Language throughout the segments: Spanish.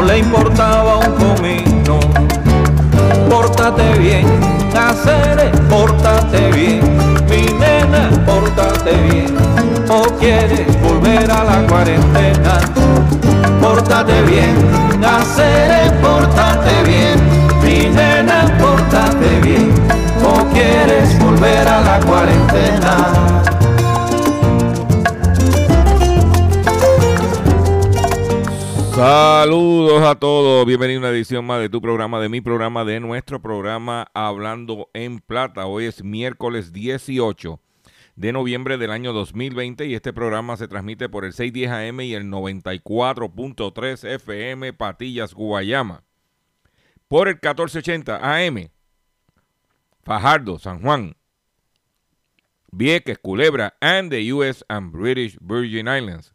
No le importaba un comino. Pórtate bien, hacer, pórtate bien, mi nena, pórtate bien, o quieres volver a la cuarentena. Pórtate bien, hacer, pórtate bien, mi nena, pórtate bien, o quieres volver a la cuarentena. Saludos a todos, bienvenido a una edición más de tu programa, de mi programa, de nuestro programa Hablando en Plata. Hoy es miércoles 18 de noviembre del año 2020 y este programa se transmite por el 610 AM y el 94.3 FM Patillas, Guayama. Por el 1480 AM, Fajardo, San Juan, Vieques, Culebra, and the US and British Virgin Islands.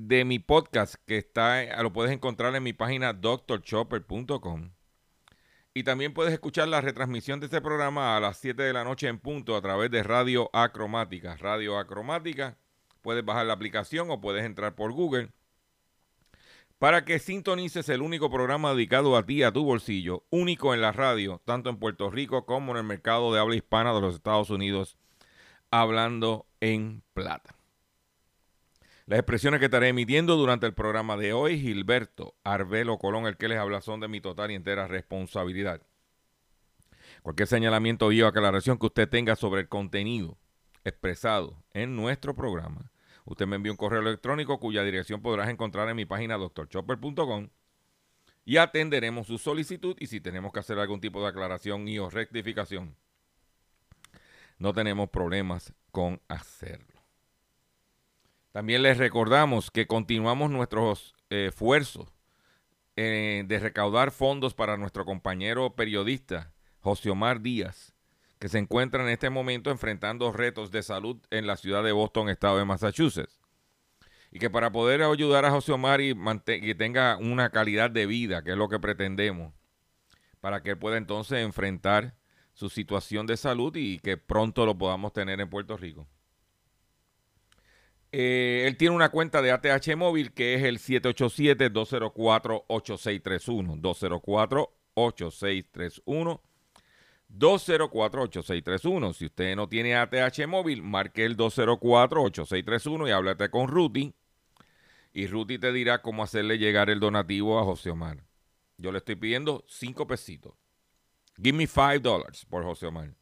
de mi podcast que está lo puedes encontrar en mi página drchopper.com y también puedes escuchar la retransmisión de este programa a las 7 de la noche en punto a través de Radio Acromática. Radio Acromática, puedes bajar la aplicación o puedes entrar por Google para que sintonices el único programa dedicado a ti, a tu bolsillo, único en la radio, tanto en Puerto Rico como en el mercado de habla hispana de los Estados Unidos, hablando en plata. Las expresiones que estaré emitiendo durante el programa de hoy, Gilberto Arbelo Colón, el que les habla, son de mi total y entera responsabilidad. Cualquier señalamiento o aclaración que usted tenga sobre el contenido expresado en nuestro programa, usted me envía un correo electrónico cuya dirección podrás encontrar en mi página drchopper.com y atenderemos su solicitud y si tenemos que hacer algún tipo de aclaración y o rectificación, no tenemos problemas con hacerlo. También les recordamos que continuamos nuestros eh, esfuerzos eh, de recaudar fondos para nuestro compañero periodista José Omar Díaz, que se encuentra en este momento enfrentando retos de salud en la ciudad de Boston, estado de Massachusetts. Y que para poder ayudar a José Omar y que tenga una calidad de vida, que es lo que pretendemos, para que él pueda entonces enfrentar su situación de salud y que pronto lo podamos tener en Puerto Rico. Eh, él tiene una cuenta de ATH móvil que es el 787-204-8631. 204-8631. 204-8631. Si usted no tiene ATH móvil, marque el 204-8631 y háblate con Ruti. Y Ruti te dirá cómo hacerle llegar el donativo a José Omar. Yo le estoy pidiendo 5 pesitos. Give me 5 dólares por José Omar.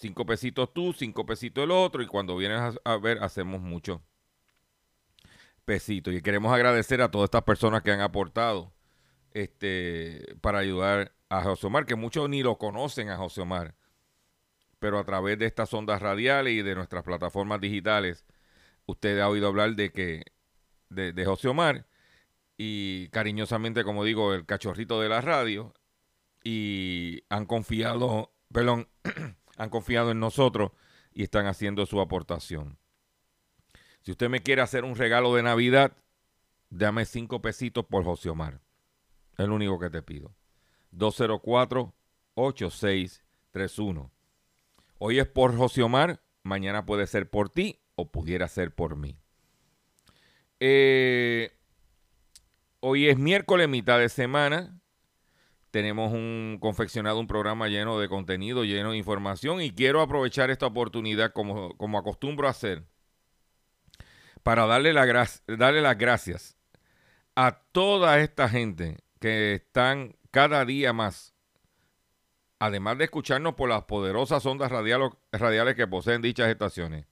Cinco pesitos tú, cinco pesitos el otro, y cuando vienes a, ver, hacemos mucho pesitos. Y queremos agradecer a todas estas personas que han aportado este, para ayudar a José Omar, que muchos ni lo conocen a José Omar, pero a través de estas ondas radiales y de nuestras plataformas digitales, usted ha oído hablar de que de, de José Omar y cariñosamente, como digo, el cachorrito de la radio, y han confiado, perdón, han confiado en nosotros y están haciendo su aportación. Si usted me quiere hacer un regalo de Navidad, dame cinco pesitos por José Omar. Es lo único que te pido. 204-8631. Hoy es por José Omar, mañana puede ser por ti o pudiera ser por mí. Eh, hoy es miércoles, mitad de semana. Tenemos un confeccionado un programa lleno de contenido, lleno de información y quiero aprovechar esta oportunidad como, como acostumbro a hacer para darle, la darle las gracias a toda esta gente que están cada día más, además de escucharnos por las poderosas ondas radiales que poseen dichas estaciones,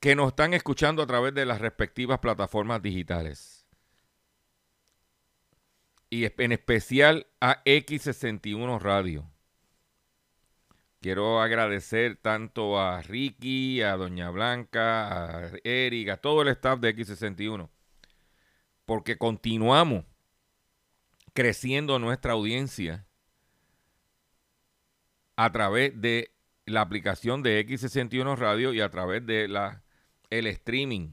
que nos están escuchando a través de las respectivas plataformas digitales. Y en especial a X61 Radio. Quiero agradecer tanto a Ricky, a Doña Blanca, a Eric, a todo el staff de X61, porque continuamos creciendo nuestra audiencia a través de la aplicación de X61 Radio y a través de la, el streaming.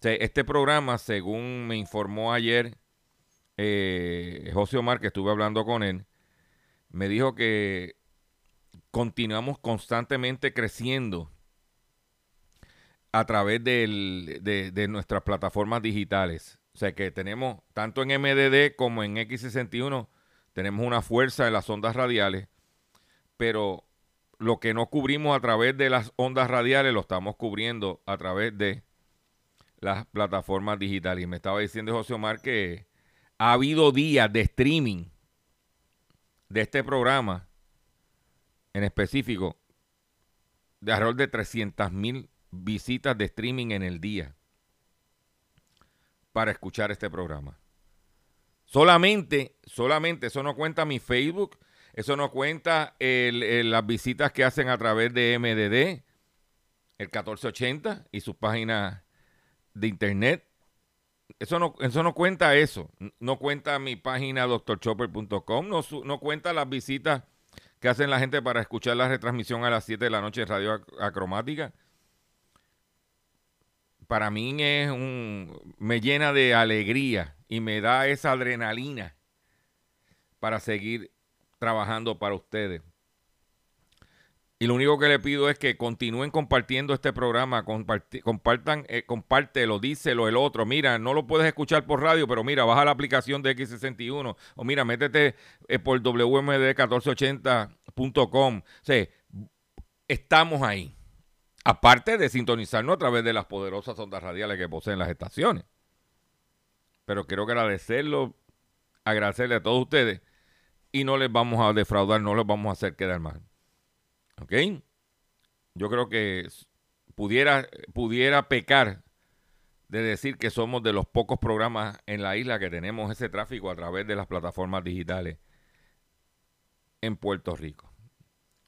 este programa, según me informó ayer eh, José Omar, que estuve hablando con él, me dijo que continuamos constantemente creciendo a través de, de, nuestras plataformas digitales. O sea que tenemos, tanto en MDD como en X61, tenemos una fuerza en las ondas radiales, pero lo que no cubrimos a través de las ondas radiales lo estamos cubriendo a través de las plataformas digitales. Y me estaba diciendo José Omar que ha habido días de streaming de este programa en específico de alrededor de 300 mil visitas de streaming en el día para escuchar este programa. Solamente, solamente, eso no cuenta mi Facebook, eso no cuenta las visitas que hacen a través de MDD, el 1480 y sus páginas de internet. Eso no, eso no cuenta eso. No cuenta mi página doctorchopper.com, no, no cuenta las visitas que hacen la gente para escuchar la retransmisión a las 7 de la noche de Radio Acromática. Para mí es un me llena de alegría y me da esa adrenalina para seguir trabajando para ustedes. Y lo único que le pido es que continúen compartiendo este programa, compartan, eh, compártelo, díselo el otro. Mira, no lo puedes escuchar por radio, pero mira, baja la aplicación de X61 o mira, métete eh, por WMD1480.com. O sea, estamos ahí. Aparte de sintonizarnos a través de las poderosas ondas radiales que poseen las estaciones. Pero quiero agradecerlo, agradecerle a todos ustedes y no les vamos a defraudar, no les vamos a hacer quedar mal. ¿Ok? Yo creo que pudiera, pudiera pecar de decir que somos de los pocos programas en la isla que tenemos ese tráfico a través de las plataformas digitales en Puerto Rico.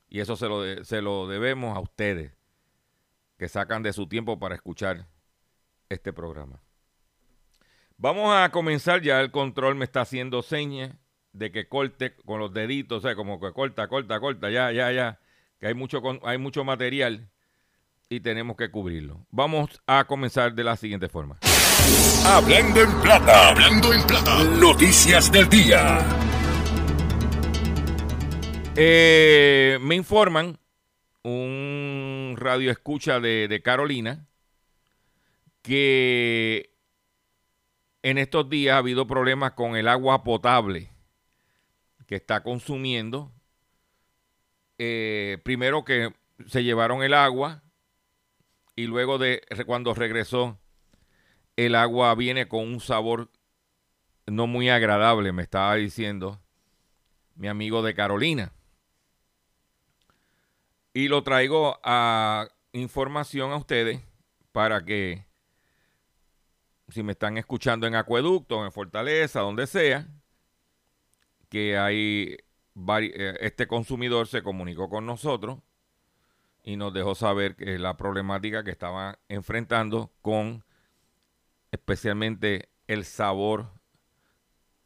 Y eso se lo, se lo debemos a ustedes, que sacan de su tiempo para escuchar este programa. Vamos a comenzar, ya el control me está haciendo señas de que corte con los deditos, o sea, como que corta, corta, corta, ya, ya, ya hay mucho, hay mucho material y tenemos que cubrirlo. Vamos a comenzar de la siguiente forma. Hablando en plata, hablando en plata, noticias del día. Eh, me informan un radio escucha de, de Carolina que en estos días ha habido problemas con el agua potable que está consumiendo eh, primero que se llevaron el agua y luego de cuando regresó el agua viene con un sabor no muy agradable, me estaba diciendo mi amigo de Carolina. Y lo traigo a información a ustedes para que si me están escuchando en Acueducto, en Fortaleza, donde sea, que hay este consumidor se comunicó con nosotros y nos dejó saber que la problemática que estaba enfrentando con especialmente el sabor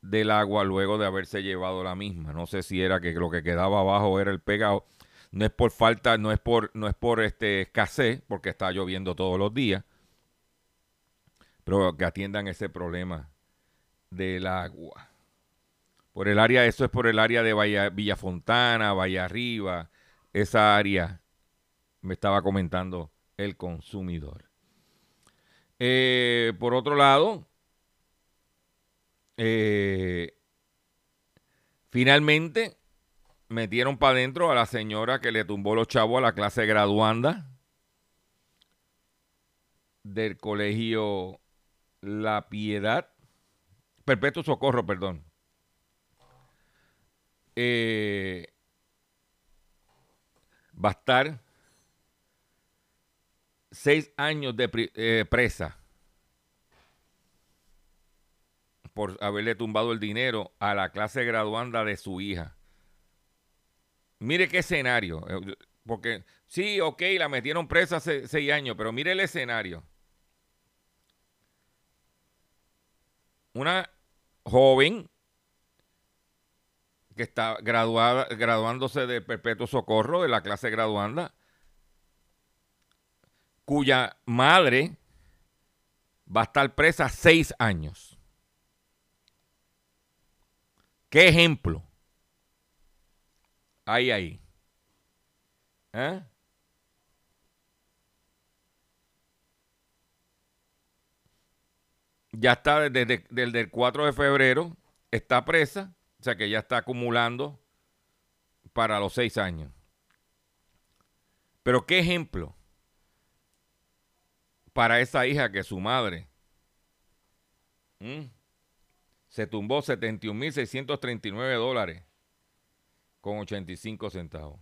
del agua luego de haberse llevado la misma. No sé si era que lo que quedaba abajo era el pegado. No es por falta, no es por, no es por este escasez, porque está lloviendo todos los días. Pero que atiendan ese problema del agua. Por el área, eso es por el área de Villa, Villafontana, Valle Arriba, esa área me estaba comentando el consumidor. Eh, por otro lado, eh, finalmente metieron para adentro a la señora que le tumbó los chavos a la clase graduanda del colegio La Piedad, Perpetuo Socorro, perdón. Eh, va a estar seis años de eh, presa por haberle tumbado el dinero a la clase graduanda de su hija. Mire qué escenario. Eh, porque sí, ok, la metieron presa hace seis años, pero mire el escenario. Una joven que está graduada, graduándose de perpetuo socorro de la clase graduanda, cuya madre va a estar presa seis años. ¿Qué ejemplo? Ahí, ahí. ¿Eh? Ya está desde, desde el 4 de febrero, está presa, o sea que ya está acumulando para los seis años. Pero qué ejemplo para esa hija que su madre se tumbó 71.639 dólares con 85 centavos.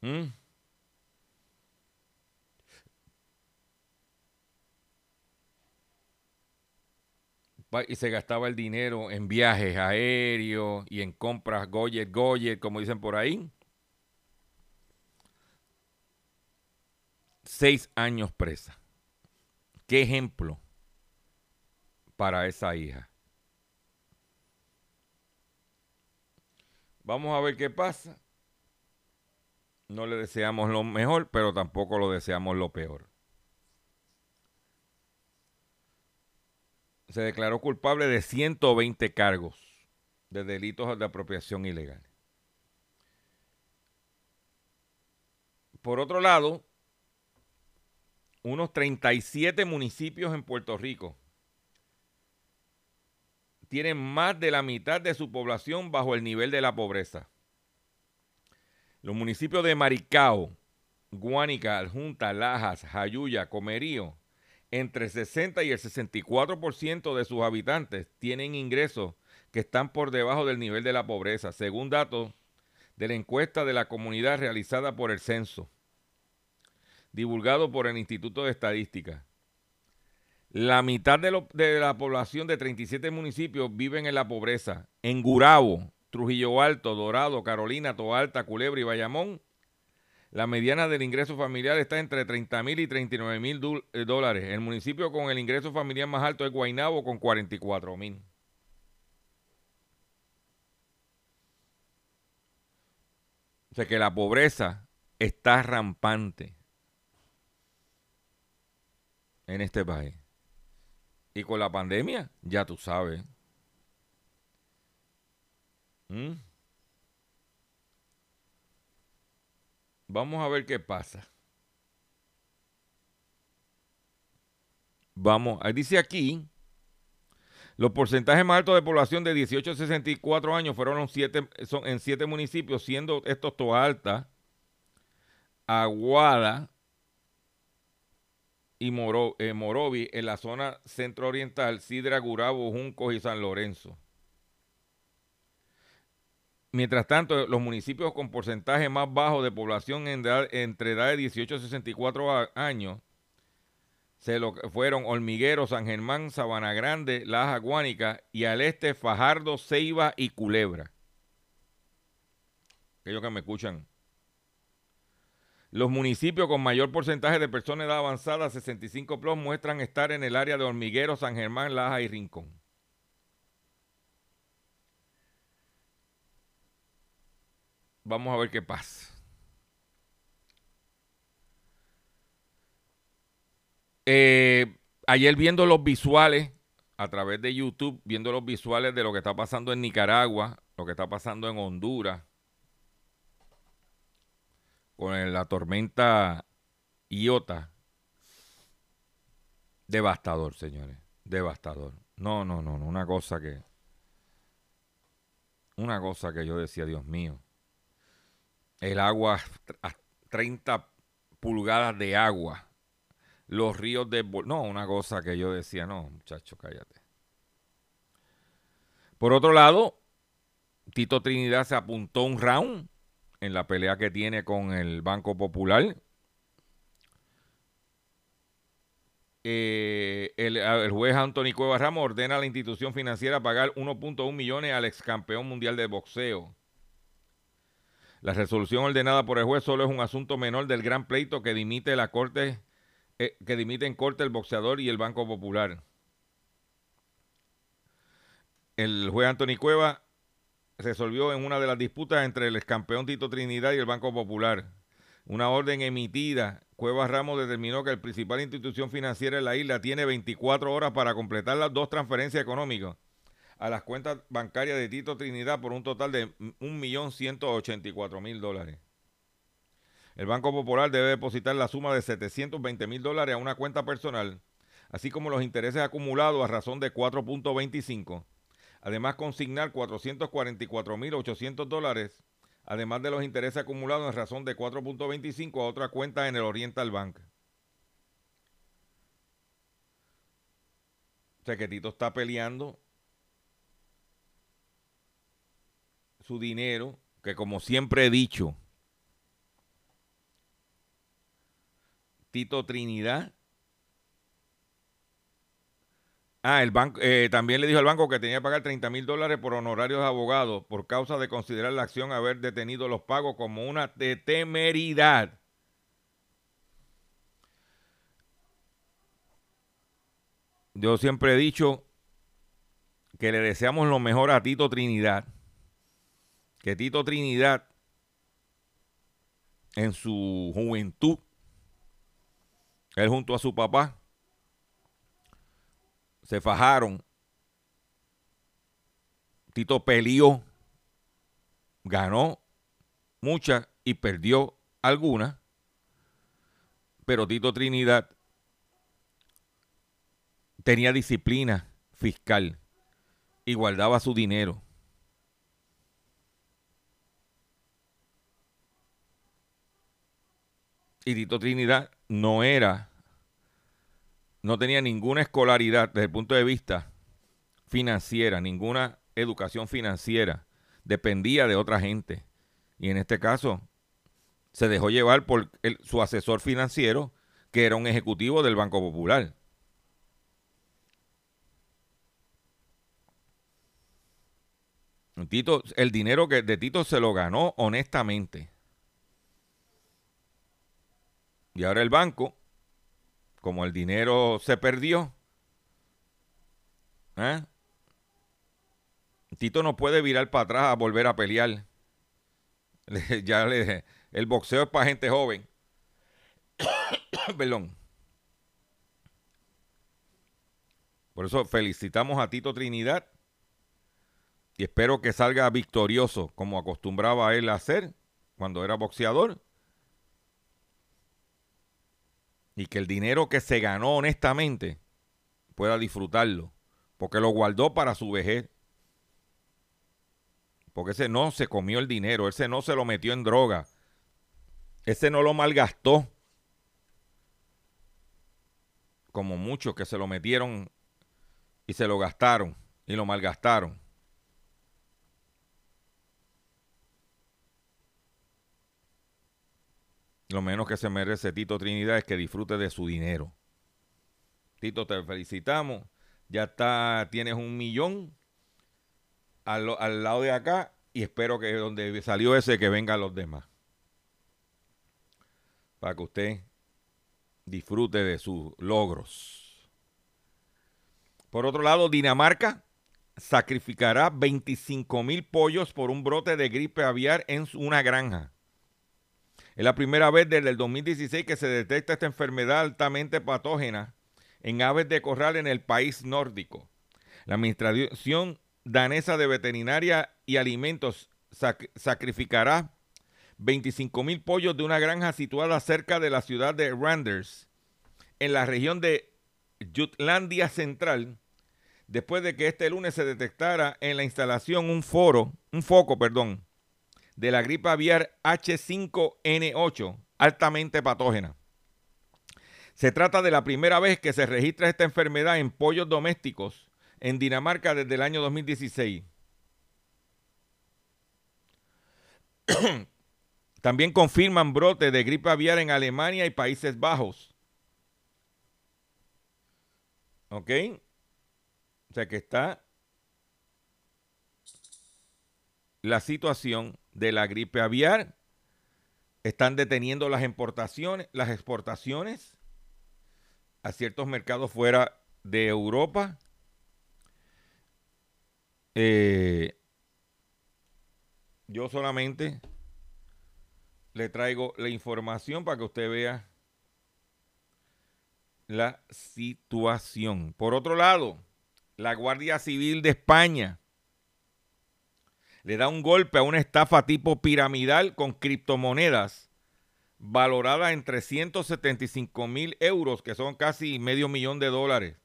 ¿Mm? Y se gastaba el dinero en viajes aéreos y en compras Goyer, Goyer, como dicen por ahí. Seis años presa. ¿Qué ejemplo para esa hija? Vamos a ver qué pasa. No le deseamos lo mejor, pero tampoco lo deseamos lo peor. Se declaró culpable de 120 cargos de delitos de apropiación ilegal. Por otro lado, unos 37 municipios en Puerto Rico tienen más de la mitad de su población bajo el nivel de la pobreza. Los municipios de Maricao, Guánica, Aljunta, Lajas, Jayuya, Comerío, entre 60 y el 64% de sus habitantes tienen ingresos que están por debajo del nivel de la pobreza, según datos de la encuesta de la comunidad realizada por el censo, divulgado por el Instituto de Estadística. La mitad de, de, la población de 37 municipios viven en la pobreza. En Gurabo, Trujillo Alto, Dorado, Carolina, Toalta, Culebra y Bayamón, la mediana del ingreso familiar está entre 30 mil y 39 mil eh, dólares. El municipio con el ingreso familiar más alto es Guaynabo con 44 mil. O sea que la pobreza está rampante en este país. Y con la pandemia, ya tú sabes. ¿Mm? Vamos a ver qué pasa. Vamos, dice aquí, los porcentajes más altos de población de 18 a 64 años fueron siete, son en siete municipios, siendo estos Toa Alta, Aguada y Moro, eh, Morovi en la zona centro-oriental, Sidra, Gurabo, Juncos y San Lorenzo. Mientras tanto, los municipios con porcentaje más bajo de población entre edad de 18 y 64 años fueron Hormiguero, San Germán, Sabana Grande, Laja Guánica y al este Fajardo, Ceiba y Culebra. Aquellos que me escuchan. Los municipios con mayor porcentaje de personas de edad avanzada, 65 plus, muestran estar en el área de Hormiguero, San Germán, Laja y Rincón. Vamos a ver qué pasa. Eh, ayer viendo los visuales a través de YouTube, viendo los visuales de lo que está pasando en Nicaragua, lo que está pasando en Honduras, con la tormenta iota. Devastador, señores. Devastador. No, no, no, no. Una cosa que. Una cosa que yo decía, Dios mío. El agua, a 30 pulgadas de agua. Los ríos de... No, una cosa que yo decía, no, muchacho, cállate. Por otro lado, Tito Trinidad se apuntó un round en la pelea que tiene con el Banco Popular. Eh, el, juez Anthony Cuevas Ramos ordena a la institución financiera pagar 1.1 millones al ex campeón mundial de boxeo. La resolución ordenada por el juez solo es un asunto menor del gran pleito que dimite la corte, eh, que en corte el boxeador y el Banco Popular. El juez Anthony Cuevas resolvió en una de las disputas entre el campeón Tito Trinidad y el Banco Popular. Una orden emitida, Cuevas Ramos determinó que la principal institución financiera de la isla tiene 24 horas para completar las dos transferencias económicas a las cuentas bancarias de Tito Trinidad por un total de 1.184.000 dólares. El Banco Popular debe depositar la suma de 720.000 dólares a una cuenta personal, así como los intereses acumulados a razón de 4.25 Además, consignar 444.800 dólares, además de los intereses acumulados en razón de 4.25 a otra cuenta en el Oriental Bank. O sea que Tito está peleando su dinero, que como siempre he dicho, Tito Trinidad Ah, el banco, eh, también le dijo al banco que tenía que pagar 30 mil dólares por honorarios de abogado por causa de considerar la acción haber detenido los pagos como una de temeridad. Yo siempre he dicho que le deseamos lo mejor a Tito Trinidad. Que Tito Trinidad en su juventud, él junto a su papá, se fajaron. Tito peleó, ganó muchas y perdió algunas, pero Tito Trinidad tenía disciplina fiscal y guardaba su dinero. Y Tito Trinidad no era no tenía ninguna escolaridad desde el punto de vista financiera, ninguna educación financiera, dependía de otra gente. Y en este caso se dejó llevar por su asesor financiero, que era un ejecutivo del Banco Popular. Tito, el dinero que de Tito se lo ganó honestamente. Y ahora el banco como el dinero se perdió, ¿eh? Tito no puede virar para atrás a volver a pelear. ya le, el boxeo es para gente joven. Perdón. Por eso felicitamos a Tito Trinidad y espero que salga victorioso como acostumbraba él a hacer cuando era boxeador y que el dinero que se ganó honestamente pueda disfrutarlo, porque lo guardó para su vejez. Porque ese no se comió el dinero, ese no se lo metió en droga, ese no lo malgastó, como muchos que se lo metieron y se lo gastaron y lo malgastaron. Lo menos que se merece Tito Trinidad es que disfrute de su dinero. Tito, te felicitamos. Ya está, tienes un millón al, al lado de acá y espero que donde salió ese que vengan los demás. Para que usted disfrute de sus logros. Por otro lado, Dinamarca sacrificará 25 mil pollos por un brote de gripe aviar en una granja. Es la primera vez desde el 2016 que se detecta esta enfermedad altamente patógena en aves de corral en el país nórdico. La Administración Danesa de Veterinaria y Alimentos sacrificará 25 mil pollos de una granja situada cerca de la ciudad de Randers, en la región de Jutlandia Central, después de que este lunes se detectara en la instalación un foro, un foco, perdón, de la gripe aviar H5N8, altamente patógena. Se trata de la primera vez que se registra esta enfermedad en pollos domésticos en Dinamarca desde el año 2016. También confirman brote de gripe aviar en Alemania y Países Bajos. ¿Ok? O sea que está la situación de la gripe aviar. Están deteniendo las importaciones, las exportaciones a ciertos mercados fuera de Europa. Eh, yo solamente le traigo la información para que usted vea la situación. Por otro lado, la Guardia Civil de España le da un golpe a una estafa tipo piramidal con criptomonedas valorada en 375 mil euros, que son casi medio millón de dólares.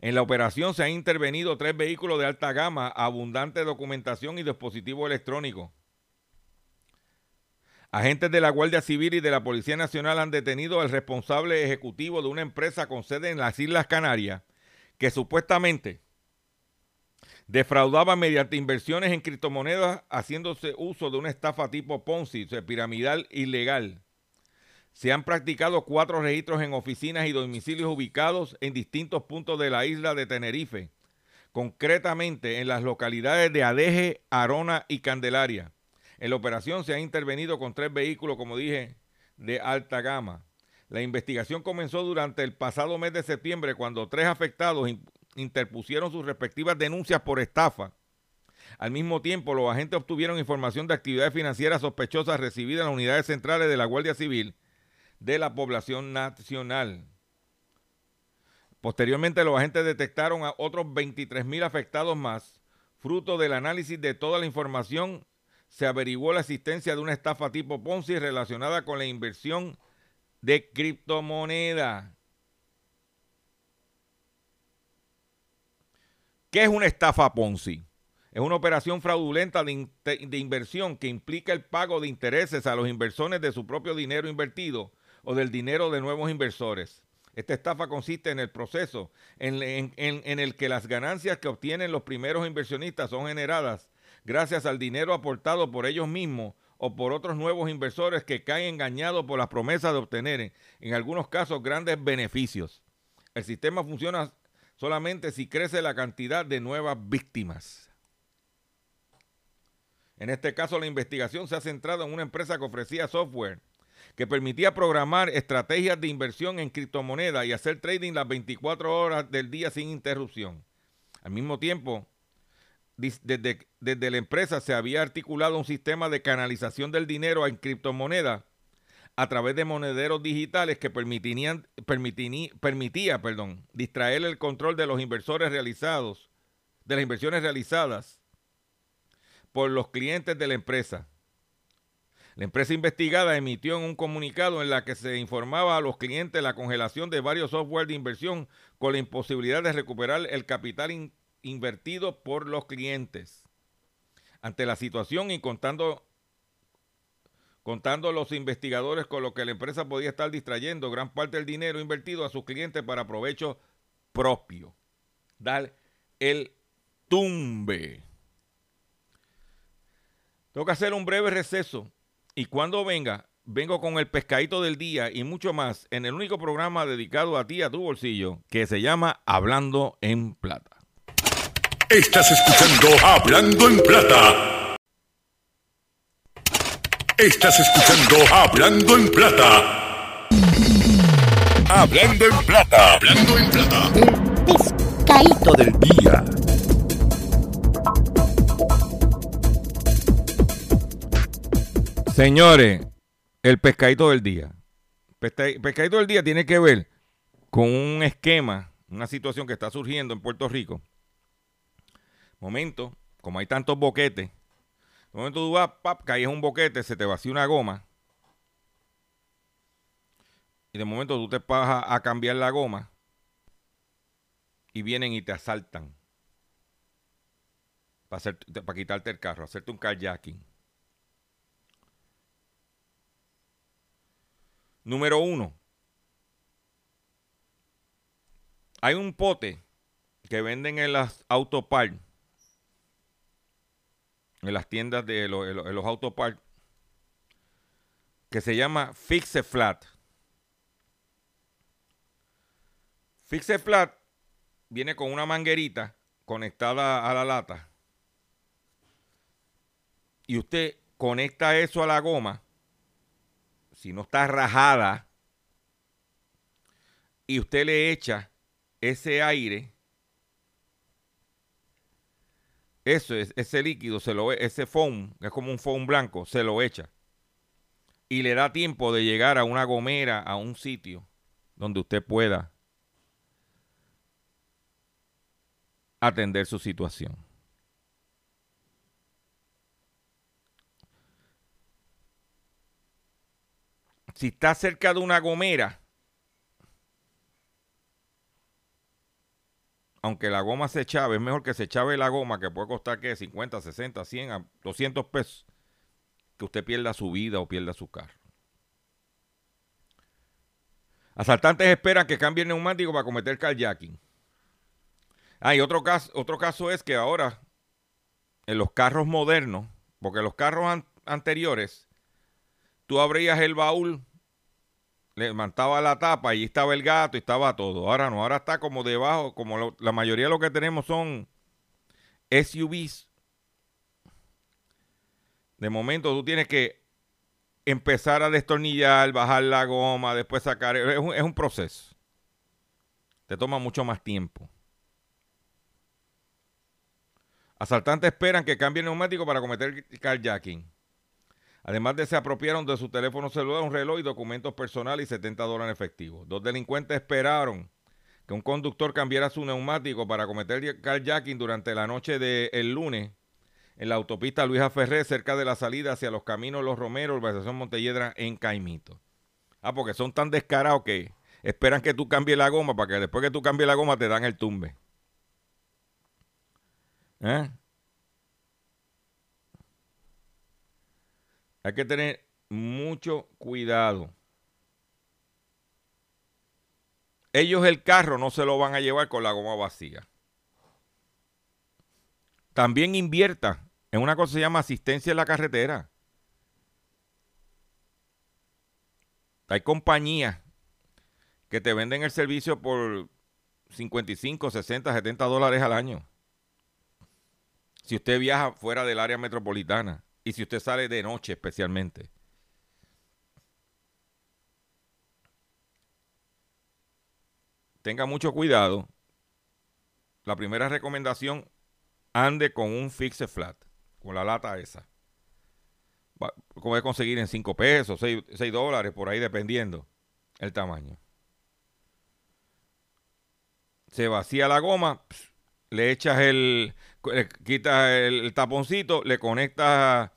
En la operación se han intervenido tres vehículos de alta gama, abundante documentación y dispositivo electrónico. Agentes de la Guardia Civil y de la Policía Nacional han detenido al responsable ejecutivo de una empresa con sede en las Islas Canarias que supuestamente defraudaba mediante inversiones en criptomonedas haciéndose uso de una estafa tipo Ponzi, piramidal ilegal. Se han practicado cuatro registros en oficinas y domicilios ubicados en distintos puntos de la isla de Tenerife, concretamente en las localidades de Adeje, Arona y Candelaria. En la operación se ha intervenido con tres vehículos, como dije, de alta gama. La investigación comenzó durante el pasado mes de septiembre cuando tres afectados interpusieron sus respectivas denuncias por estafa. Al mismo tiempo, los agentes obtuvieron información de actividades financieras sospechosas recibidas en las unidades centrales de la Guardia Civil de la población nacional. Posteriormente, los agentes detectaron a otros 23 mil afectados más. Fruto del análisis de toda la información se averiguó la existencia de una estafa tipo Ponzi relacionada con la inversión de criptomoneda. ¿Qué es una estafa Ponzi? Es una operación fraudulenta de, inversión que implica el pago de intereses a los inversores de su propio dinero invertido o del dinero de nuevos inversores. Esta estafa consiste en el proceso en, en, el que las ganancias que obtienen los primeros inversionistas son generadas gracias al dinero aportado por ellos mismos o por otros nuevos inversores que caen engañados por las promesas de obtener, en algunos casos, grandes beneficios. El sistema funciona solamente si crece la cantidad de nuevas víctimas. En este caso, la investigación se ha centrado en una empresa que ofrecía software que permitía programar estrategias de inversión en criptomonedas y hacer trading las 24 horas del día sin interrupción. Al mismo tiempo, desde, desde la empresa se había articulado un sistema de canalización del dinero en criptomonedas a través de monederos digitales que permitirían, permitía perdón, distraer el control de los inversores realizados, de las inversiones realizadas por los clientes de la empresa. La empresa investigada emitió un comunicado en la que se informaba a los clientes la congelación de varios software de inversión con la imposibilidad de recuperar el capital invertido por los clientes. Ante la situación y contando, contando los investigadores con lo que la empresa podía estar distrayendo gran parte del dinero invertido a sus clientes para provecho propio. Dar el tumbe. Tengo que hacer un breve receso y cuando venga, vengo con el pescadito del día y mucho más en el único programa dedicado a ti, a tu bolsillo, que se llama Hablando en Plata. Estás escuchando Hablando en Plata. Estás escuchando Hablando en Plata. Hablando en Plata. Hablando en Plata. El pescadito del día. Señores, el pescadito del día. Pescadito del día tiene que ver con un esquema, una situación que está surgiendo en Puerto Rico momento, como hay tantos boquetes, De momento tú vas, pap, caes un boquete, se te vacía una goma. Y de momento tú te vas a, cambiar la goma. Y vienen y te asaltan. Para, hacer, para quitarte el carro, hacerte un carjacking. Número uno. Hay un pote que venden en las autopart, en las tiendas de los, en que se llama Fixe Flat. Fixe Flat viene con una manguerita conectada a la lata. Y usted conecta eso a la goma si no está rajada, y usted le echa ese aire, eso es, ese líquido, se lo, ese foam, es como un foam blanco, se lo echa. Y le da tiempo de llegar a una gomera, a un sitio donde usted pueda atender su situación. si está cerca de una gomera, aunque la goma se chave, es mejor que se chave la goma, que puede costar que 50, 60, 100, 200 pesos, que usted pierda su vida o pierda su carro. Asaltantes esperan que cambie el neumático para cometer carjacking. Ah, y otro caso, otro caso es que ahora en los carros modernos, porque los carros anteriores tú abrías el baúl, levantaba la tapa y estaba el gato y estaba todo. Ahora no, ahora está como debajo, como la mayoría de lo que tenemos son SUVs. De momento tú tienes que empezar a destornillar, bajar la goma, después sacar. Es un, es un proceso. Te toma mucho más tiempo. Asaltantes esperan que cambie neumático para cometer carjacking. Además de se apropiaron de su teléfono celular, un reloj y documentos personales y 70 dólares en efectivo. Dos delincuentes esperaron que un conductor cambiara su neumático para cometer carjacking durante la noche del lunes en la autopista Luisa Ferré, cerca de la salida hacia los caminos Los Romeros, urbanización Montelledra, en Caimito. Ah, porque son tan descarados que esperan que tú cambies la goma para que después que tú cambies la goma te dan el tumbe. ¿Eh? Hay que tener mucho cuidado. Ellos el carro no se lo van a llevar con la goma vacía. También invierta en una cosa que se llama asistencia en la carretera. Hay compañías que te venden el servicio por 55, 60, 70 dólares al año. Si usted viaja fuera del área metropolitana. Y si usted sale de noche especialmente. Tenga mucho cuidado. La primera recomendación, ande con un fixe flat, con la lata esa. Como puede conseguir en 5 pesos, 6, dólares, por ahí dependiendo el tamaño. Se vacía la goma, le echas el, le quitas el, taponcito, le conectas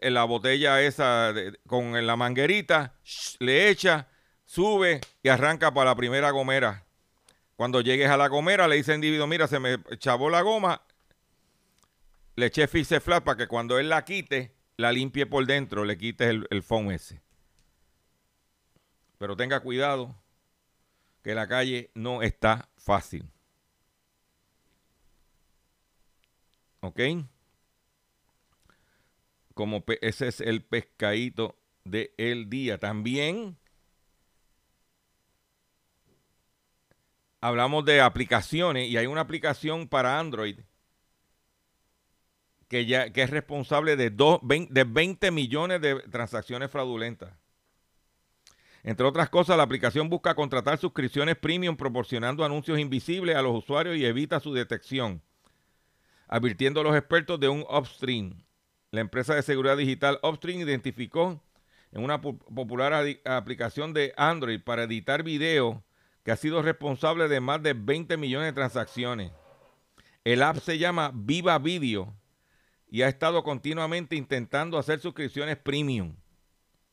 la botella esa con la manguerita, le echa, sube y arranca para la primera gomera. Cuando llegues a la gomera, le dice al individuo, mira, se me chavó la goma, le eché fixe flat para que cuando él la quite, la limpie por dentro, le quites el, el foam ese. Pero tenga cuidado, que la calle no está fácil. ¿Ok? Ese es el pescadito del día. También hablamos de aplicaciones y hay una aplicación para Android que ya que es responsable de, dos, de 20 millones de transacciones fraudulentas. Entre otras cosas, la aplicación busca contratar suscripciones premium proporcionando anuncios invisibles a los usuarios y evita su detección, advirtiendo a los expertos de un upstream la empresa de seguridad digital Upstream identificó en una popular aplicación de Android para editar video que ha sido responsable de más de 20 millones de transacciones. El app se llama Viva Video y ha estado continuamente intentando hacer suscripciones premium.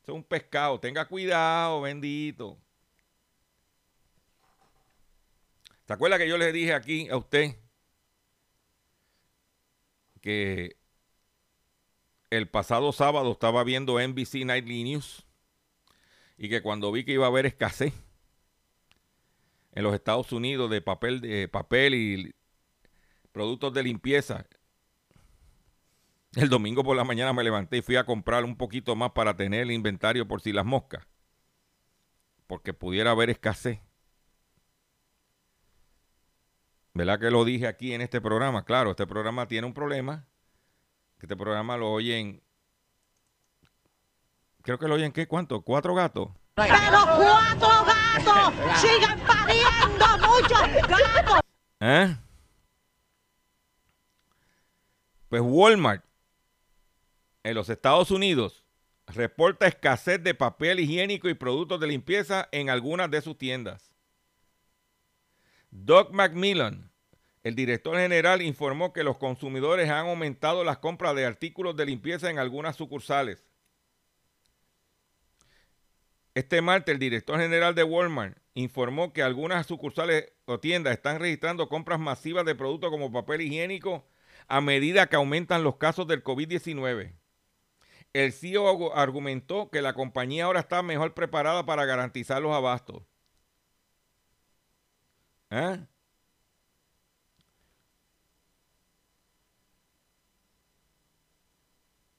es un pescado. Tenga cuidado, bendito. ¿Se acuerda que yo le dije aquí a usted que el pasado sábado estaba viendo NBC Nightly News y que cuando vi que iba a haber escasez en los Estados Unidos de papel, de papel y productos de limpieza, el domingo por la mañana me levanté y fui a comprar un poquito más para tener el inventario por si las moscas, porque pudiera haber escasez. ¿Verdad que lo dije aquí en este programa? Claro, este programa tiene un problema. Este programa lo oyen. Creo que lo oyen, ¿qué? ¿Cuánto? ¿Cuatro gatos? Pero cuatro gatos siguen pariendo muchos gatos. ¿Eh? Pues Walmart en los Estados Unidos reporta escasez de papel higiénico y productos de limpieza en algunas de sus tiendas. Doug Macmillan, el director general, informó que los consumidores han aumentado las compras de artículos de limpieza en algunas sucursales. Este martes, el director general de Walmart informó que algunas sucursales o tiendas están registrando compras masivas de productos como papel higiénico a medida que aumentan los casos del COVID-19. El CEO argumentó que la compañía ahora está mejor preparada para garantizar los abastos. ¿Eh?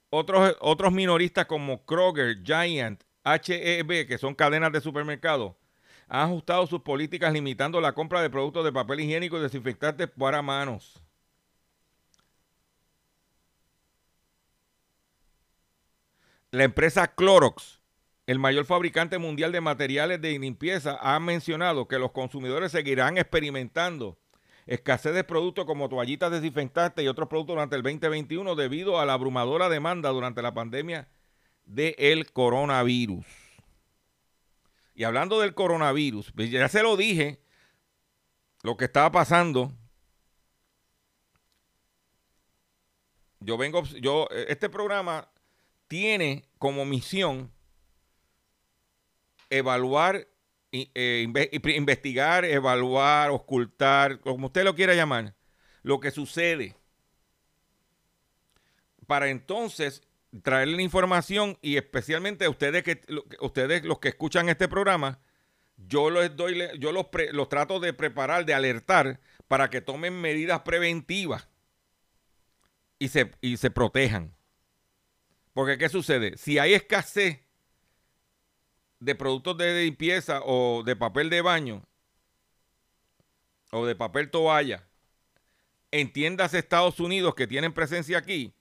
Otros, otros minoristas como Kroger, Giant, HEB, que son cadenas de supermercados, han ajustado sus políticas limitando la compra de productos de papel higiénico y desinfectantes para manos. La empresa Clorox, el mayor fabricante mundial de materiales de limpieza, ha mencionado que los consumidores seguirán experimentando escasez de productos como toallitas desinfectantes y otros productos durante el 2021 debido a la abrumadora demanda durante la pandemia del coronavirus. Y hablando del coronavirus, pues ya se lo dije, lo que estaba pasando. Yo vengo, yo, este programa tiene como misión evaluar, eh, investigar, evaluar, ocultar, como usted lo quiera llamar, lo que sucede. Para entonces traerle la información y especialmente a ustedes, que, ustedes los que escuchan este programa, yo les doy, yo los, los trato de preparar, de alertar para que tomen medidas preventivas y se, y se protejan. Porque ¿qué sucede? Si hay escasez de productos de limpieza o de papel de baño o de papel toalla en tiendas de Estados Unidos que tienen presencia aquí,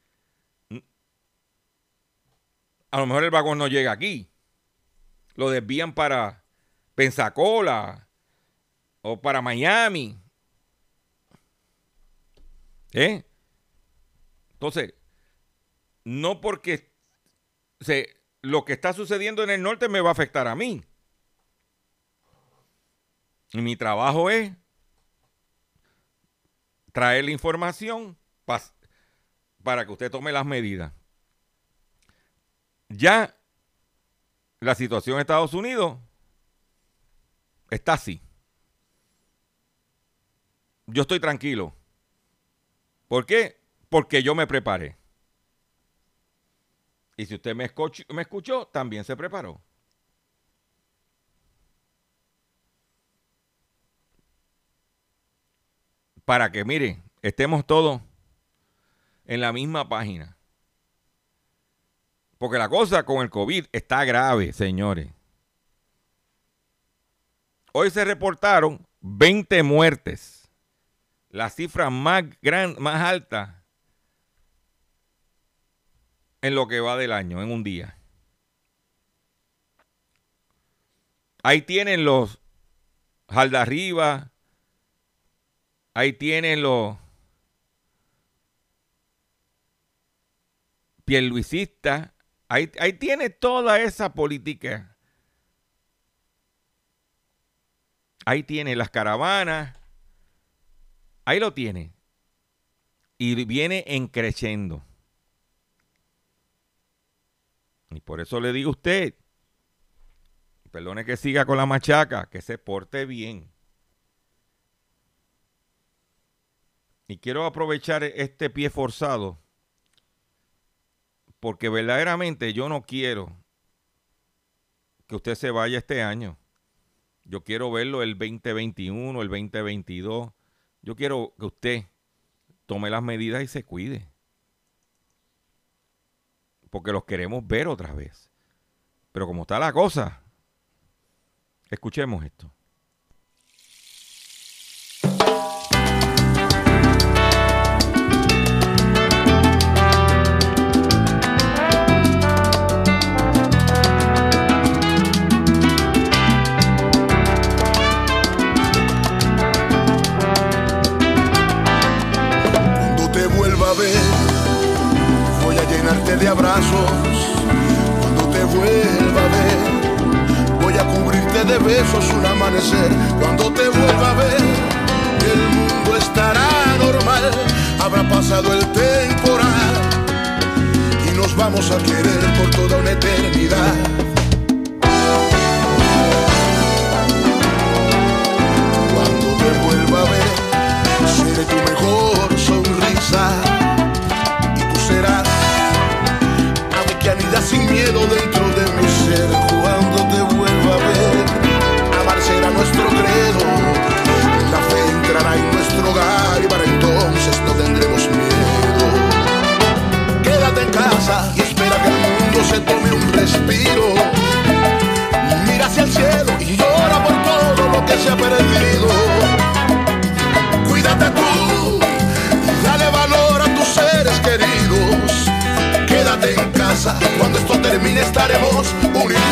a lo mejor el vagón no llega aquí. Lo desvían para Pensacola o para Miami. ¿Eh? Entonces, no porque lo que está sucediendo en el norte me va a afectar a mí. Y mi trabajo es traer la información para que usted tome las medidas. Ya la situación en Estados Unidos está así. Yo estoy tranquilo. ¿Por qué? Porque yo me preparé. Y si usted me escuchó, también se preparó. Para que, mire, estemos todos en la misma página. Porque la cosa con el COVID está grave, señores. Hoy se reportaron 20 muertes. La cifra más, más alta en lo que va del año, en un día. Ahí tienen los Jaldarriba, ahí tienen los Pierluisistas, ahí, ahí tiene toda esa política. Ahí tiene las caravanas, ahí lo tiene. Y viene en creciendo. Y por eso le digo a usted, perdone que siga con la machaca, que se porte bien. Y quiero aprovechar este pie forzado porque verdaderamente yo no quiero que usted se vaya este año. Yo quiero verlo el 2021, el 2022. Yo quiero que usted tome las medidas y se cuide. Porque los queremos ver otra vez. Pero como está la cosa, escuchemos esto. Besos un amanecer. Cuando te vuelva a ver, el mundo estará normal. Habrá pasado el temporal y nos vamos a querer por toda una eternidad. Cuando te vuelva a ver, seré tu mejor sonrisa y tú serás ave que anida sin miedo de tome un respiro. Mira hacia el cielo y llora por todo lo que se ha perdido. Cuídate tú, dale valor a tus seres queridos. Quédate en casa, cuando esto termine estaremos unidos.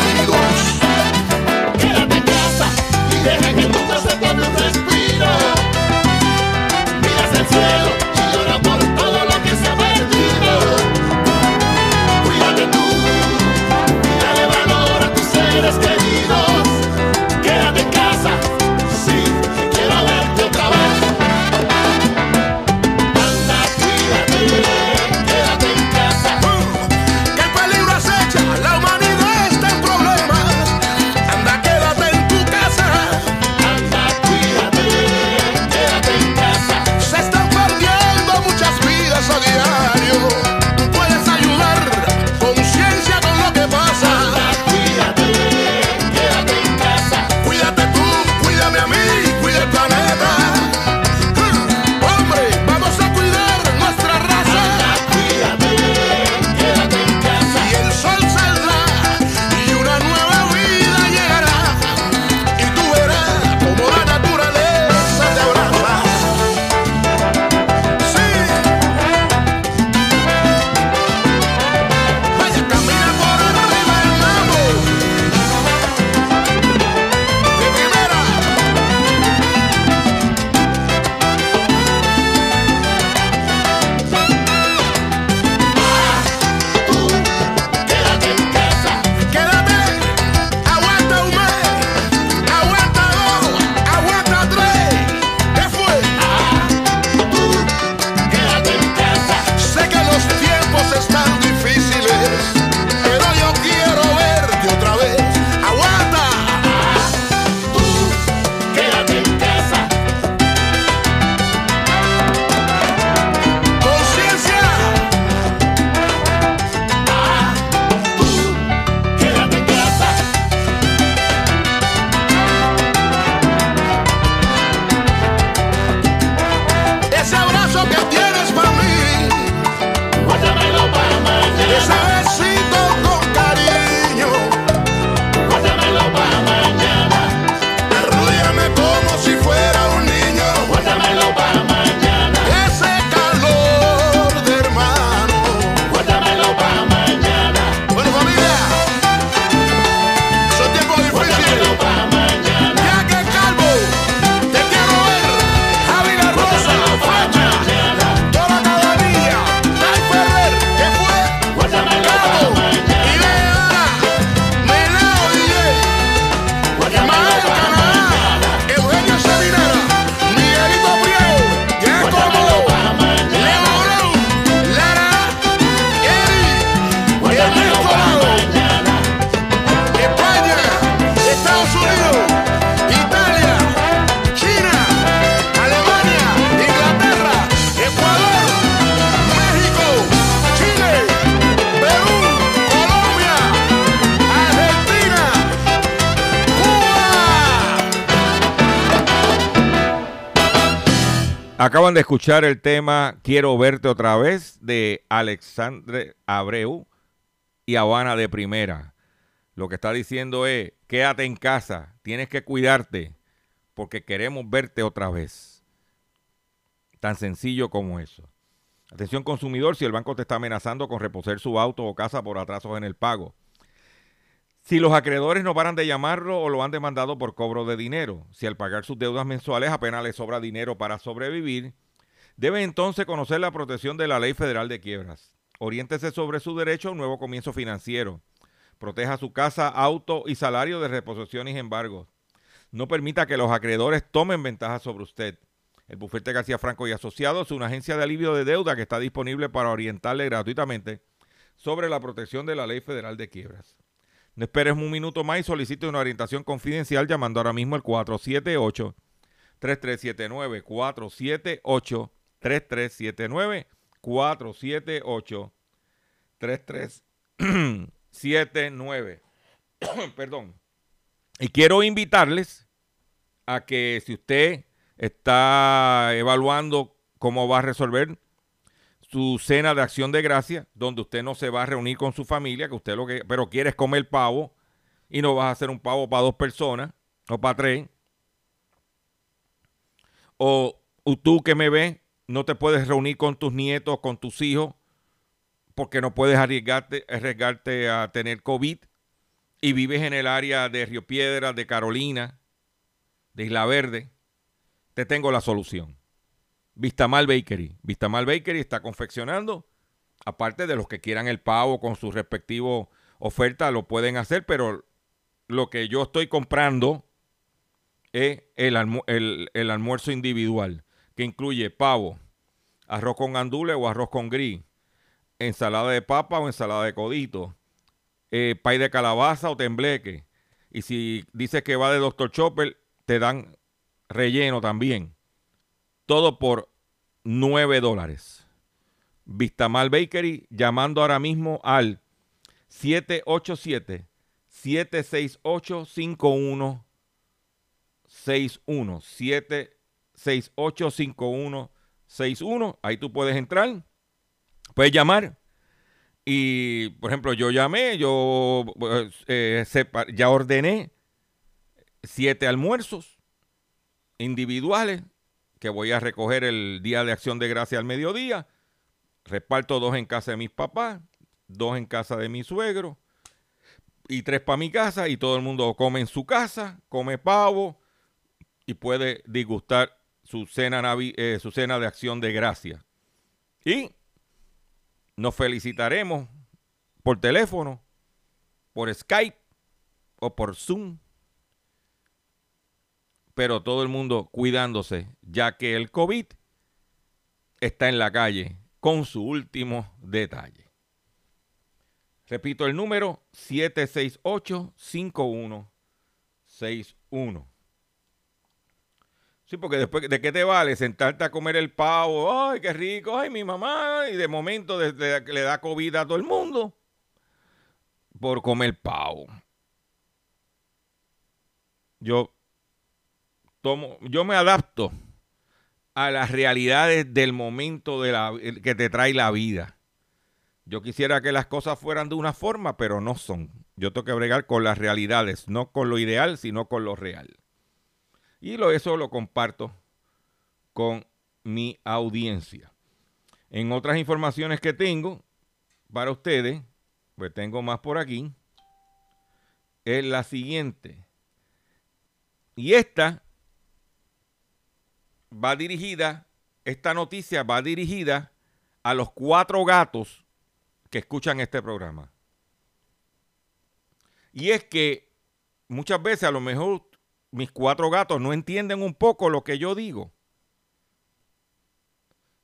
Escuchar el tema Quiero verte otra vez de Alexandre Abreu y Habana de Primera. Lo que está diciendo es, quédate en casa, tienes que cuidarte porque queremos verte otra vez. Tan sencillo como eso. Atención consumidor, si el banco te está amenazando con reposer su auto o casa por atrasos en el pago. Si los acreedores no paran de llamarlo o lo han demandado por cobro de dinero, si al pagar sus deudas mensuales apenas le sobra dinero para sobrevivir, debe entonces conocer la protección de la Ley Federal de Quiebras. Oriéntese sobre su derecho a un nuevo comienzo financiero. Proteja su casa, auto y salario de reposición y embargos. No permita que los acreedores tomen ventaja sobre usted. El bufete García Franco y Asociados es una agencia de alivio de deuda que está disponible para orientarle gratuitamente sobre la protección de la Ley Federal de Quiebras. No esperes un minuto más y solicite una orientación confidencial llamando ahora mismo al 478 3379 478 3379 478 3379 Perdón. Y quiero invitarles a que si usted está evaluando cómo va a resolver su cena de acción de gracia, donde usted no se va a reunir con su familia, que usted lo que, pero quieres comer pavo y no vas a hacer un pavo para dos personas o para tres. O tú que me ves, no te puedes reunir con tus nietos, con tus hijos, porque no puedes arriesgarte, arriesgarte a tener COVID y vives en el área de Río Piedra, de Carolina, de Isla Verde, te tengo la solución. Vistamal Bakery. Vistamal Bakery está confeccionando, aparte de los que quieran el pavo con su respectivo oferta, lo pueden hacer, pero lo que yo estoy comprando es el, el almuerzo individual, que incluye pavo, arroz con andule o arroz con gris, ensalada de papa o ensalada de codito, eh, pay de calabaza o tembleque. Y si dices que va de Dr. Chopper, te dan relleno también. Todo por 9 dólares. Vistamal Bakery llamando ahora mismo al 787-768-5161. 768-5161. Ahí tú puedes entrar. Puedes llamar. Y, por ejemplo, yo llamé, yo eh, ya ordené siete almuerzos individuales que voy a recoger el día de acción de gracia al mediodía. Reparto dos en casa de mis papás, dos en casa de mi suegro y tres para mi casa y todo el mundo come en su casa, come pavo y puede disgustar su cena, eh, su cena de acción de gracia. Y nos felicitaremos por teléfono, por Skype o por Zoom pero todo el mundo cuidándose, ya que el COVID está en la calle con su último detalle. Repito el número 768-5161. Sí, porque después de qué te vale sentarte a comer el pavo, ay, qué rico, ay, mi mamá, y de momento le da COVID a todo el mundo por comer pavo. Yo yo me adapto a las realidades del momento de la, que te trae la vida. Yo quisiera que las cosas fueran de una forma, pero no son. Yo tengo que bregar con las realidades, no con lo ideal, sino con lo real. Y eso lo comparto con mi audiencia. En otras informaciones que tengo para ustedes, pues tengo más por aquí, es la siguiente. Y esta va dirigida, esta noticia va dirigida a los cuatro gatos que escuchan este programa. Y es que muchas veces a lo mejor mis cuatro gatos no entienden un poco lo que yo digo.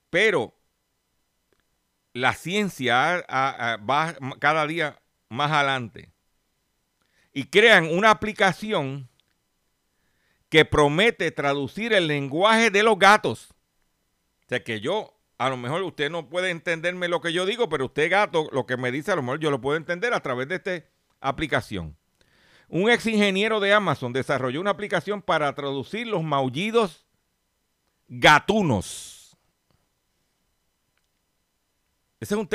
Pero la ciencia va cada día más adelante. Y crean una aplicación que promete traducir el lenguaje de los gatos. O sea que yo, a lo mejor usted no puede entenderme lo que yo digo, pero usted gato, lo que me dice, a lo mejor yo lo puedo entender a través de esta aplicación. Un ex ingeniero de Amazon desarrolló una aplicación para traducir los maullidos gatunos. Ese es un,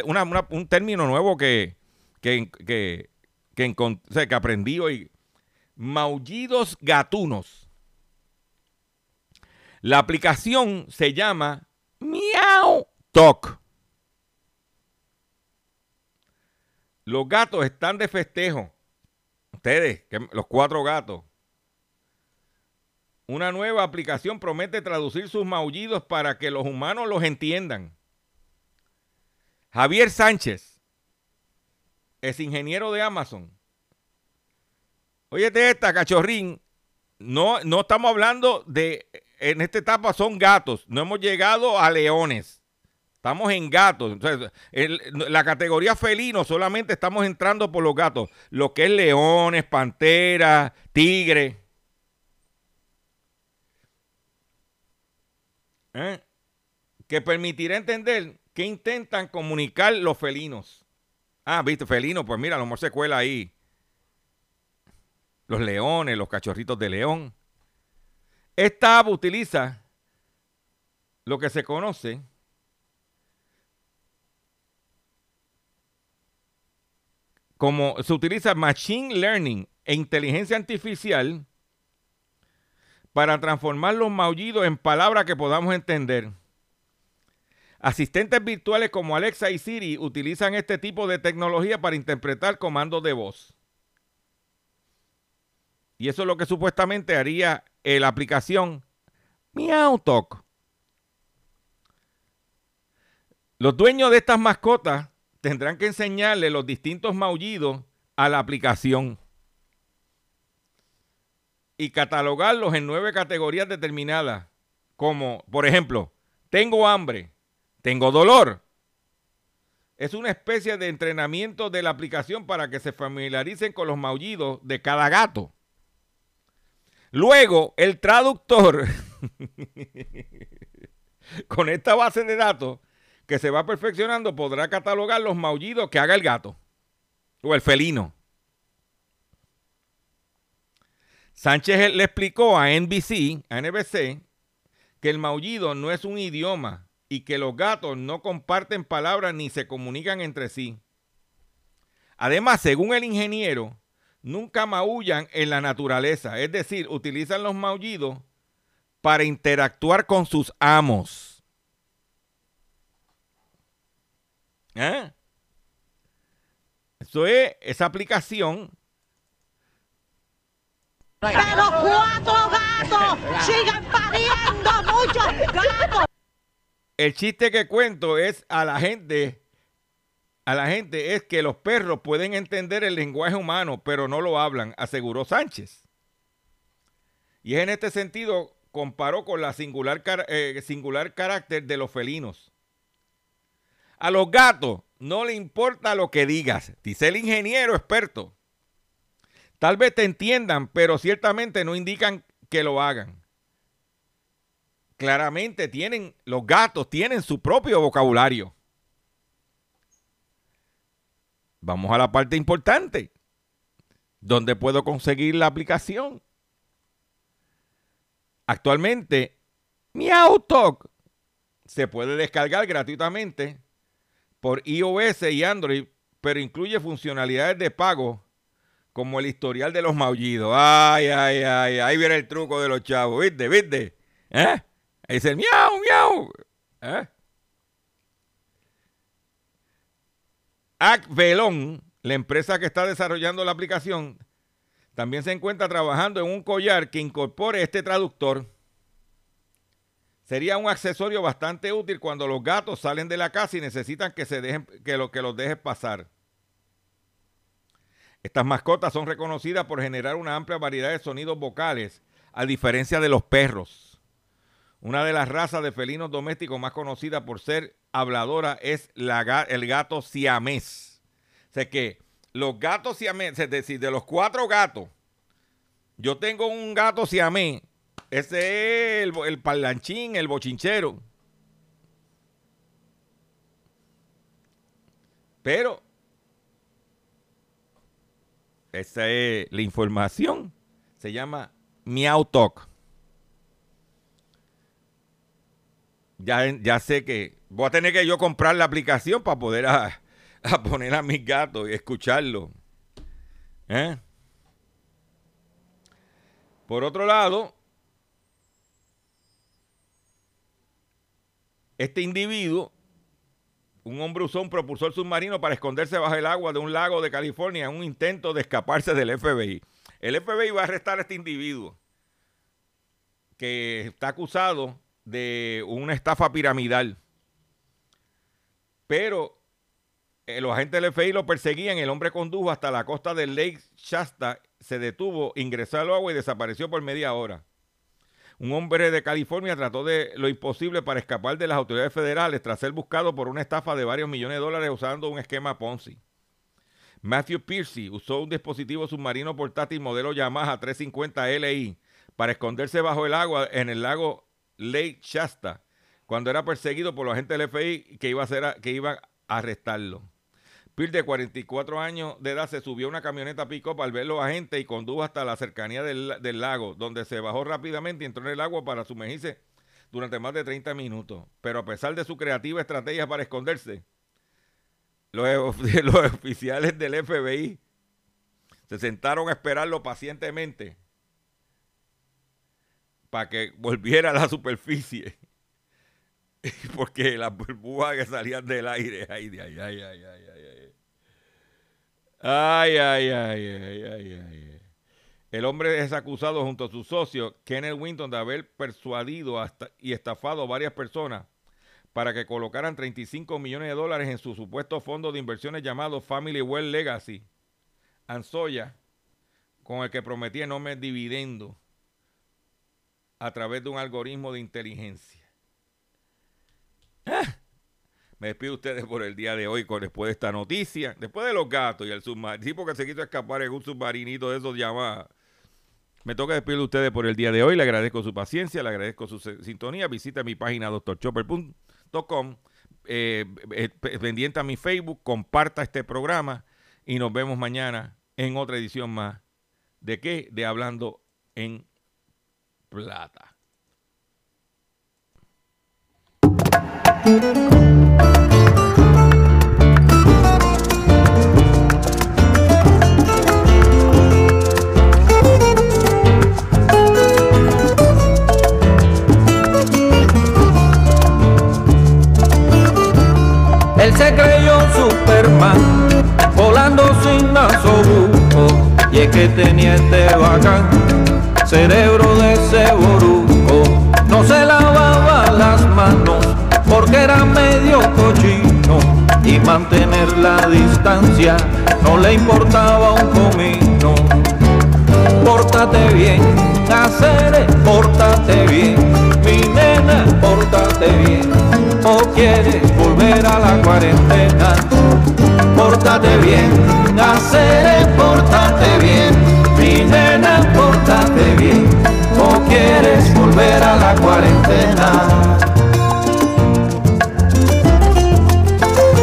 un término nuevo que, que, que, que aprendí hoy. Maullidos gatunos. La aplicación se llama Miau Talk. Los gatos están de festejo. Ustedes, los cuatro gatos. Una nueva aplicación promete traducir sus maullidos para que los humanos los entiendan. Javier Sánchez es ingeniero de Amazon. Óyete esta, cachorrín. No, no estamos hablando de. En esta etapa son gatos. No hemos llegado a leones. Estamos en gatos. La categoría felino solamente estamos entrando por los gatos. Lo que es leones, panteras, tigres. ¿Eh? Que permitirá entender que intentan comunicar los felinos. Ah, viste, felino, pues mira, a lo mejor se cuela ahí. Los leones, los cachorritos de león. Esta app utiliza lo que se conoce como se utiliza machine learning e inteligencia artificial para transformar los maullidos en palabras que podamos entender. Asistentes virtuales como Alexa y Siri utilizan este tipo de tecnología para interpretar comandos de voz. Y eso es lo que supuestamente haría la aplicación MeowTalk. Los dueños de estas mascotas tendrán que enseñarle los distintos maullidos a la aplicación y catalogarlos en nueve categorías determinadas, como, por ejemplo, tengo hambre, tengo dolor. Es una especie de entrenamiento de la aplicación para que se familiaricen con los maullidos de cada gato. Luego, el traductor, con esta base de datos que se va perfeccionando, podrá catalogar los maullidos que haga el gato o el felino. Sánchez le explicó a NBC, a NBC, que el maullido no es un idioma y que los gatos no comparten palabras ni se comunican entre sí. Además, según el ingeniero, nunca maullan en la naturaleza, es decir, utilizan los maullidos para interactuar con sus amos. ¿Eh? Eso es, esa aplicación Pero cuatro gatos siguen pariendo muchos gatos. el chiste que cuento es a la gente, a la gente es que los perros pueden entender el lenguaje humano, pero no lo hablan, aseguró Sánchez. Y es en este sentido comparó con la singular, eh, singular carácter de los felinos. A los gatos no le importa lo que digas, dice el ingeniero experto. Tal vez te entiendan, pero ciertamente no indican que lo hagan claramente tienen, los gatos tienen su propio vocabulario. Vamos a la parte importante. ¿Dónde puedo conseguir la aplicación? Actualmente, MeowTalk se puede descargar gratuitamente por iOS y Android, pero incluye funcionalidades de pago como el historial de los maullidos. Ay, ay, ay, ahí viene el truco de los chavos, ¿viste? ¿Viste? ¿Eh? Ahí dice miau, miau. ¿Eh? Acvelon, la empresa que está desarrollando la aplicación, también se encuentra trabajando en un collar que incorpore este traductor. Sería un accesorio bastante útil cuando los gatos salen de la casa y necesitan que, se dejen, que, lo, que los dejes pasar. Estas mascotas son reconocidas por generar una amplia variedad de sonidos vocales, a diferencia de los perros. Una de las razas de felinos domésticos más conocida por ser habladora es la el gato siamés. O sea que los gatos siamés, es decir, de los cuatro gatos, yo tengo un gato siamés. Ese es el, el parlanchín, el bochinchero. Pero esa es la información. Se llama Meow Talk. ya, ya sé que voy a tener que yo comprar la aplicación para poder a, a poner a mis gatos y escucharlo. ¿Eh? Por otro lado, este individuo, un hombre usó un propulsor submarino para esconderse bajo el agua de un lago de California en un intento de escaparse del FBI. El FBI va a arrestar a este individuo que está acusado de una estafa piramidal. Pero eh, los agentes del FBI lo perseguían, el hombre condujo hasta la costa del Lake Shasta, se detuvo, ingresó al agua y desapareció por media hora. Un hombre de California trató de lo imposible para escapar de las autoridades federales tras ser buscado por una estafa de varios millones de dólares usando un esquema Ponzi. Matthew Piercy usó un dispositivo submarino portátil modelo Yamaha 350 LI para esconderse bajo el agua en el lago Lake Shasta cuando era perseguido por los agentes del FBI que iba a, a arrestarlo. Pierce, de 44 años de edad, se subió a una camioneta pick-up al ver los agentes y condujo hasta la cercanía del, del, lago, donde se bajó rápidamente y entró en el agua para sumergirse durante más de 30 minutos. Pero a pesar de su creativa estrategia para esconderse, los, los oficiales del FBI se sentaron a esperarlo pacientemente para que volviera a la superficie. Porque las burbujas que salían del aire, ay, ay, ay, ay, ay, ay. Ay, ay, ay, ay, ay, ay. El hombre es acusado junto a su socio, Kenneth Winton, de haber persuadido hasta y estafado a varias personas para que colocaran 35 millones de dólares en su supuesto fondo de inversiones llamado Family Well Legacy, Ansoya, con el que prometía enormes dividendos a través de un algoritmo de inteligencia. Me despido de ustedes por el día de hoy después de esta noticia. Después de los gatos y el submarino. Sí, porque se quiso escapar en un submarinito de esos llamados. Me toca despedir de ustedes por el día de hoy. Le agradezco su paciencia, le agradezco su sintonía. Visita mi página doctorchopper.com. Eh, eh, pendiente a mi Facebook, comparta este programa y nos vemos mañana en otra edición más. ¿De qué? De Hablando en Plata. Él se creyó Superman, volando sin nasobuco, y es que tenía este bacán, cerebro de ese porque era medio cochino y mantener la distancia no le importaba un comino. Pórtate bien, hacer, pórtate bien, mi nena, pórtate bien, o quieres volver a la cuarentena. Pórtate bien, hacer, pórtate bien, mi nena, pórtate bien, o quieres volver a la cuarentena.